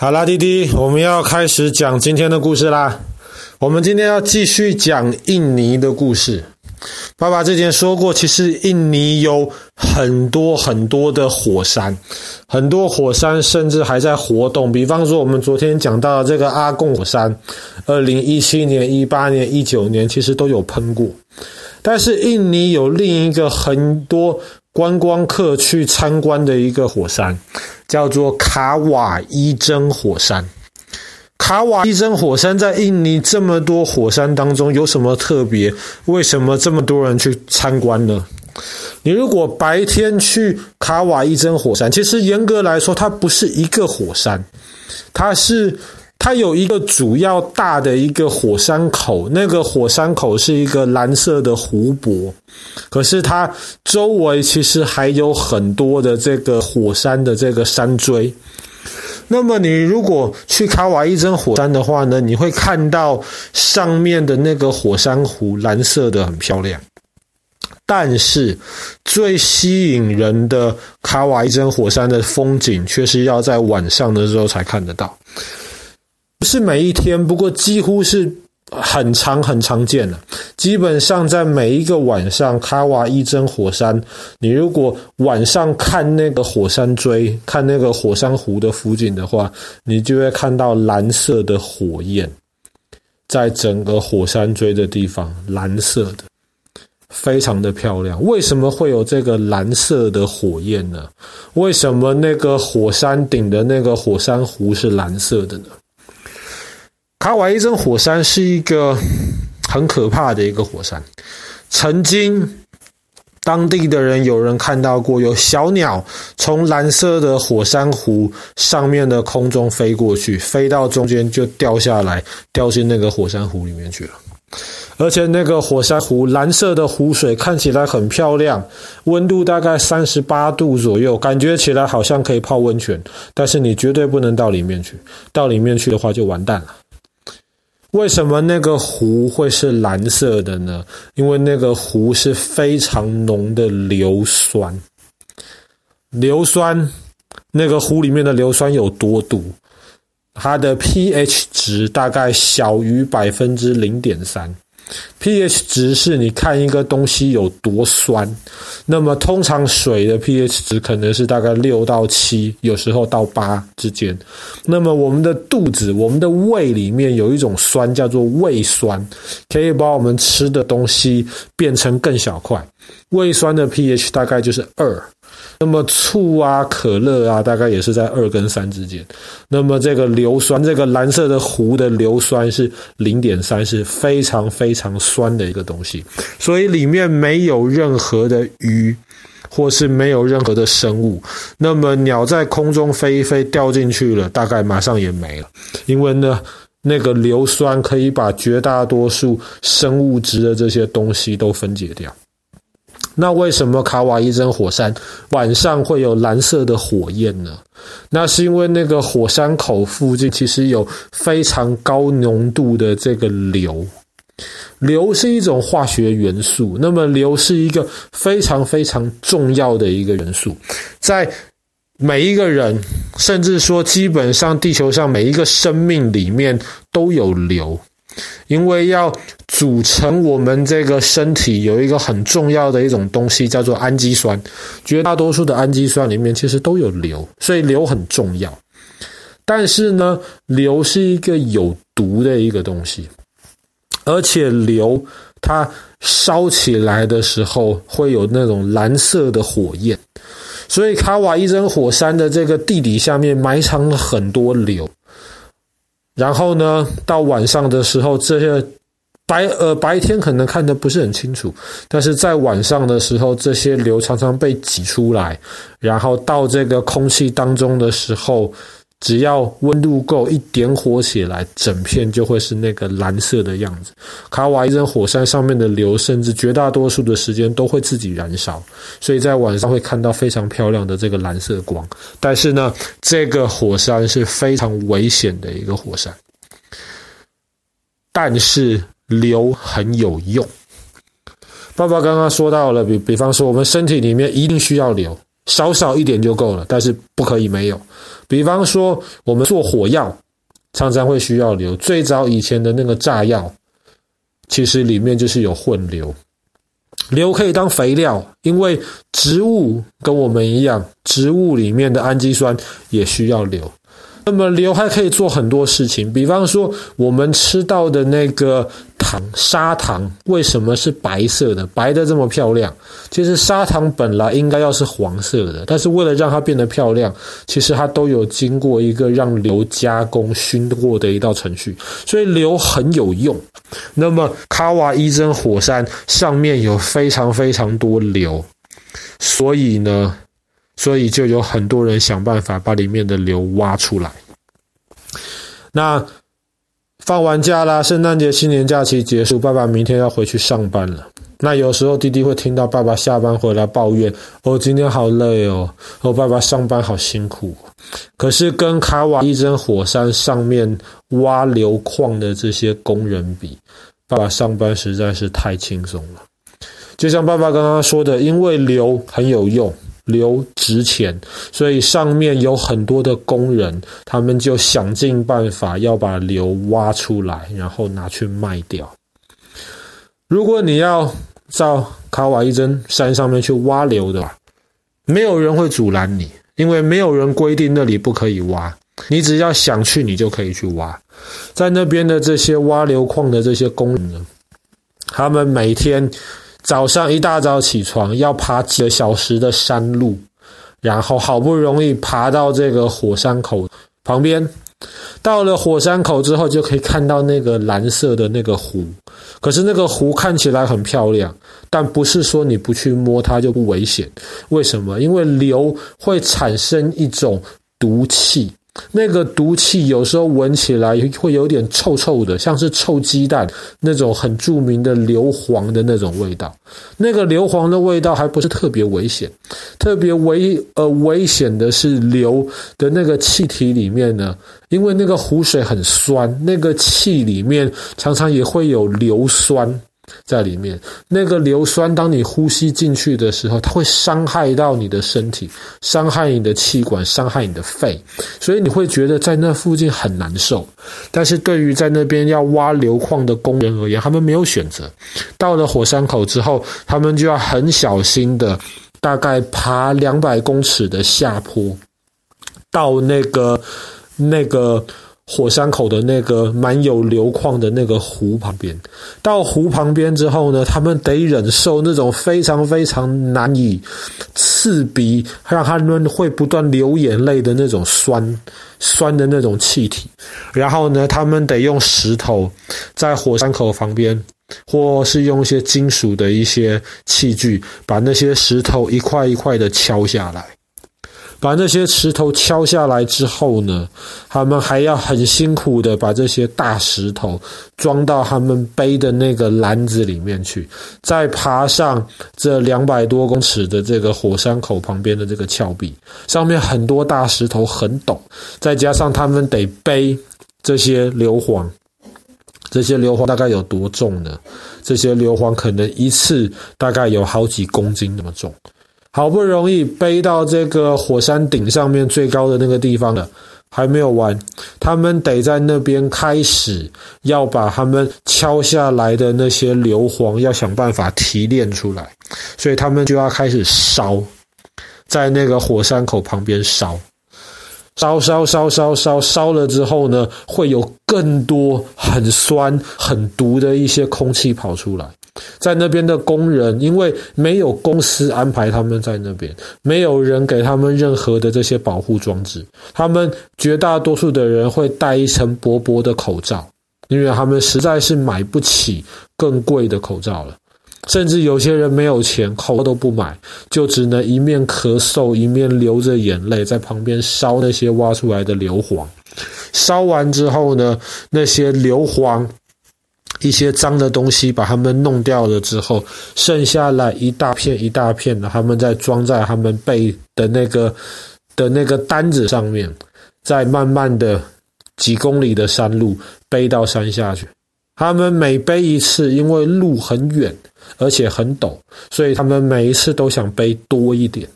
好啦，弟弟，我们要开始讲今天的故事啦。我们今天要继续讲印尼的故事。爸爸之前说过，其实印尼有很多很多的火山，很多火山甚至还在活动。比方说，我们昨天讲到的这个阿贡火山，二零一七年、一八年、一九年，其实都有喷过。但是印尼有另一个很多观光客去参观的一个火山。叫做卡瓦伊珍火山。卡瓦伊珍火山在印尼这么多火山当中有什么特别？为什么这么多人去参观呢？你如果白天去卡瓦伊珍火山，其实严格来说，它不是一个火山，它是。它有一个主要大的一个火山口，那个火山口是一个蓝色的湖泊，可是它周围其实还有很多的这个火山的这个山锥。那么你如果去卡瓦伊珍火山的话呢，你会看到上面的那个火山湖蓝色的很漂亮，但是最吸引人的卡瓦伊珍火山的风景却是要在晚上的时候才看得到。不是每一天，不过几乎是很常很常见的。基本上在每一个晚上，卡瓦伊真火山，你如果晚上看那个火山锥，看那个火山湖的附近的话，你就会看到蓝色的火焰，在整个火山锥的地方，蓝色的，非常的漂亮。为什么会有这个蓝色的火焰呢？为什么那个火山顶的那个火山湖是蓝色的呢？卡瓦伊珍火山是一个很可怕的一个火山，曾经当地的人有人看到过有小鸟从蓝色的火山湖上面的空中飞过去，飞到中间就掉下来，掉进那个火山湖里面去了。而且那个火山湖蓝色的湖水看起来很漂亮，温度大概三十八度左右，感觉起来好像可以泡温泉，但是你绝对不能到里面去，到里面去的话就完蛋了。为什么那个湖会是蓝色的呢？因为那个湖是非常浓的硫酸。硫酸，那个湖里面的硫酸有多毒？它的 pH 值大概小于百分之零点三。pH 值是你看一个东西有多酸，那么通常水的 pH 值可能是大概六到七，有时候到八之间。那么我们的肚子、我们的胃里面有一种酸叫做胃酸，可以把我们吃的东西变成更小块。胃酸的 pH 大概就是二。那么醋啊、可乐啊，大概也是在二跟三之间。那么这个硫酸，这个蓝色的湖的硫酸是零点三，是非常非常酸的一个东西。所以里面没有任何的鱼，或是没有任何的生物。那么鸟在空中飞一飞掉进去了，大概马上也没了。因为呢，那个硫酸可以把绝大多数生物质的这些东西都分解掉。那为什么卡瓦伊真火山晚上会有蓝色的火焰呢？那是因为那个火山口附近其实有非常高浓度的这个硫，硫是一种化学元素。那么硫是一个非常非常重要的一个元素，在每一个人，甚至说基本上地球上每一个生命里面都有硫。因为要组成我们这个身体，有一个很重要的一种东西叫做氨基酸，绝大多数的氨基酸里面其实都有硫，所以硫很重要。但是呢，硫是一个有毒的一个东西，而且硫它烧起来的时候会有那种蓝色的火焰，所以卡瓦伊珍火山的这个地底下面埋藏了很多硫。然后呢，到晚上的时候，这些白呃白天可能看得不是很清楚，但是在晚上的时候，这些硫常常被挤出来，然后到这个空气当中的时候，只要温度够，一点火起来，整片就会是那个蓝色的样子。卡瓦伊珍火山上面的硫，甚至绝大多数的时间都会自己燃烧，所以在晚上会看到非常漂亮的这个蓝色光。但是呢，这个火山是非常危险的一个火山，但是硫很有用。爸爸刚刚说到了，比比方说，我们身体里面一定需要硫，少少一点就够了，但是不可以没有。比方说，我们做火药，常常会需要硫。最早以前的那个炸药，其实里面就是有混硫。硫可以当肥料，因为植物跟我们一样，植物里面的氨基酸也需要硫。那么硫还可以做很多事情，比方说我们吃到的那个糖，砂糖为什么是白色的？白的这么漂亮，其实砂糖本来应该要是黄色的，但是为了让它变得漂亮，其实它都有经过一个让硫加工熏过的一道程序，所以硫很有用。那么卡瓦伊真火山上面有非常非常多硫，所以呢。所以就有很多人想办法把里面的硫挖出来。那放完假啦，圣诞节、新年假期结束，爸爸明天要回去上班了。那有时候弟弟会听到爸爸下班回来抱怨：“哦，今天好累哦，哦，爸爸上班好辛苦。”可是跟卡瓦伊真火山上面挖硫矿的这些工人比，爸爸上班实在是太轻松了。就像爸爸刚刚说的，因为硫很有用。流值钱，所以上面有很多的工人，他们就想尽办法要把硫挖出来，然后拿去卖掉。如果你要到卡瓦伊珍山上面去挖硫的，没有人会阻拦你，因为没有人规定那里不可以挖，你只要想去，你就可以去挖。在那边的这些挖硫矿的这些工人，他们每天。早上一大早起床，要爬几个小时的山路，然后好不容易爬到这个火山口旁边。到了火山口之后，就可以看到那个蓝色的那个湖。可是那个湖看起来很漂亮，但不是说你不去摸它就不危险。为什么？因为硫会产生一种毒气。那个毒气有时候闻起来会有点臭臭的，像是臭鸡蛋那种很著名的硫磺的那种味道。那个硫磺的味道还不是特别危险，特别危呃危险的是硫的那个气体里面呢，因为那个湖水很酸，那个气里面常常也会有硫酸。在里面，那个硫酸，当你呼吸进去的时候，它会伤害到你的身体，伤害你的气管，伤害你的肺，所以你会觉得在那附近很难受。但是对于在那边要挖硫矿的工人而言，他们没有选择。到了火山口之后，他们就要很小心的，大概爬两百公尺的下坡，到那个那个。火山口的那个满有硫矿的那个湖旁边，到湖旁边之后呢，他们得忍受那种非常非常难以刺鼻，让他们会不断流眼泪的那种酸酸的那种气体。然后呢，他们得用石头在火山口旁边，或是用一些金属的一些器具，把那些石头一块一块的敲下来。把那些石头敲下来之后呢，他们还要很辛苦的把这些大石头装到他们背的那个篮子里面去，再爬上这两百多公尺的这个火山口旁边的这个峭壁，上面很多大石头很陡，再加上他们得背这些硫磺，这些硫磺大概有多重呢？这些硫磺可能一次大概有好几公斤那么重。好不容易背到这个火山顶上面最高的那个地方了，还没有完，他们得在那边开始要把他们敲下来的那些硫磺要想办法提炼出来，所以他们就要开始烧，在那个火山口旁边烧，烧烧烧烧烧烧了之后呢，会有更多很酸很毒的一些空气跑出来。在那边的工人，因为没有公司安排他们在那边，没有人给他们任何的这些保护装置，他们绝大多数的人会戴一层薄薄的口罩，因为他们实在是买不起更贵的口罩了。甚至有些人没有钱，口罩都不买，就只能一面咳嗽，一面流着眼泪在旁边烧那些挖出来的硫磺。烧完之后呢，那些硫磺。一些脏的东西把它们弄掉了之后，剩下来一大片一大片的，他们再装在他们背的那个的那个担子上面，再慢慢的几公里的山路背到山下去。他们每背一次，因为路很远而且很陡，所以他们每一次都想背多一点，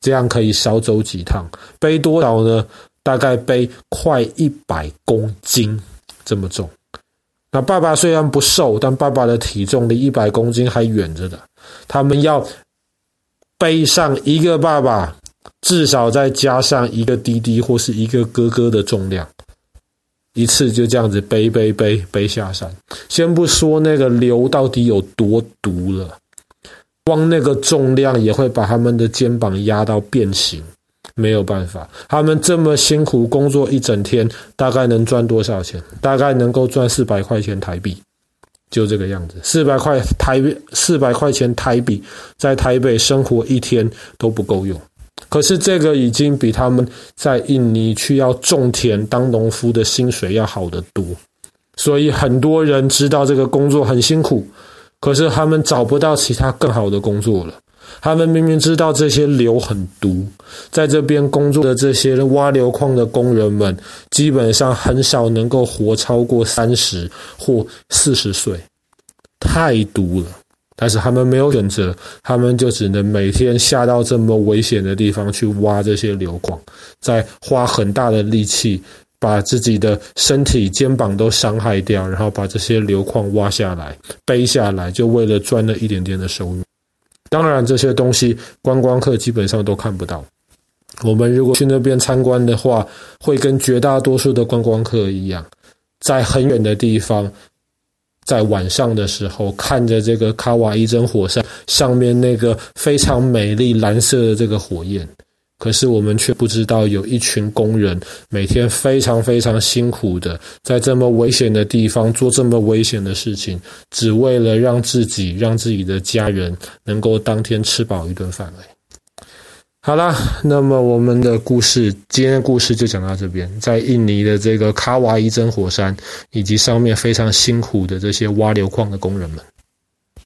这样可以少走几趟。背多少呢？大概背快一百公斤这么重。那爸爸虽然不瘦，但爸爸的体重离一百公斤还远着的。他们要背上一个爸爸，至少再加上一个弟弟或是一个哥哥的重量，一次就这样子背背背背下山。先不说那个硫到底有多毒了，光那个重量也会把他们的肩膀压到变形。没有办法，他们这么辛苦工作一整天，大概能赚多少钱？大概能够赚四百块钱台币，就这个样子。四百块台币，四百块钱台币，在台北生活一天都不够用。可是这个已经比他们在印尼去要种田当农夫的薪水要好得多。所以很多人知道这个工作很辛苦，可是他们找不到其他更好的工作了。他们明明知道这些硫很毒，在这边工作的这些挖硫矿的工人们，基本上很少能够活超过三十或四十岁，太毒了。但是他们没有选择，他们就只能每天下到这么危险的地方去挖这些硫矿，再花很大的力气把自己的身体、肩膀都伤害掉，然后把这些硫矿挖下来、背下来，就为了赚那一点点的收入。当然，这些东西观光客基本上都看不到。我们如果去那边参观的话，会跟绝大多数的观光客一样，在很远的地方，在晚上的时候看着这个卡瓦伊真火山上面那个非常美丽蓝色的这个火焰。可是我们却不知道，有一群工人每天非常非常辛苦的，在这么危险的地方做这么危险的事情，只为了让自己、让自己的家人能够当天吃饱一顿饭而已。好啦，那么我们的故事，今天的故事就讲到这边。在印尼的这个卡瓦伊真火山，以及上面非常辛苦的这些挖硫矿的工人们。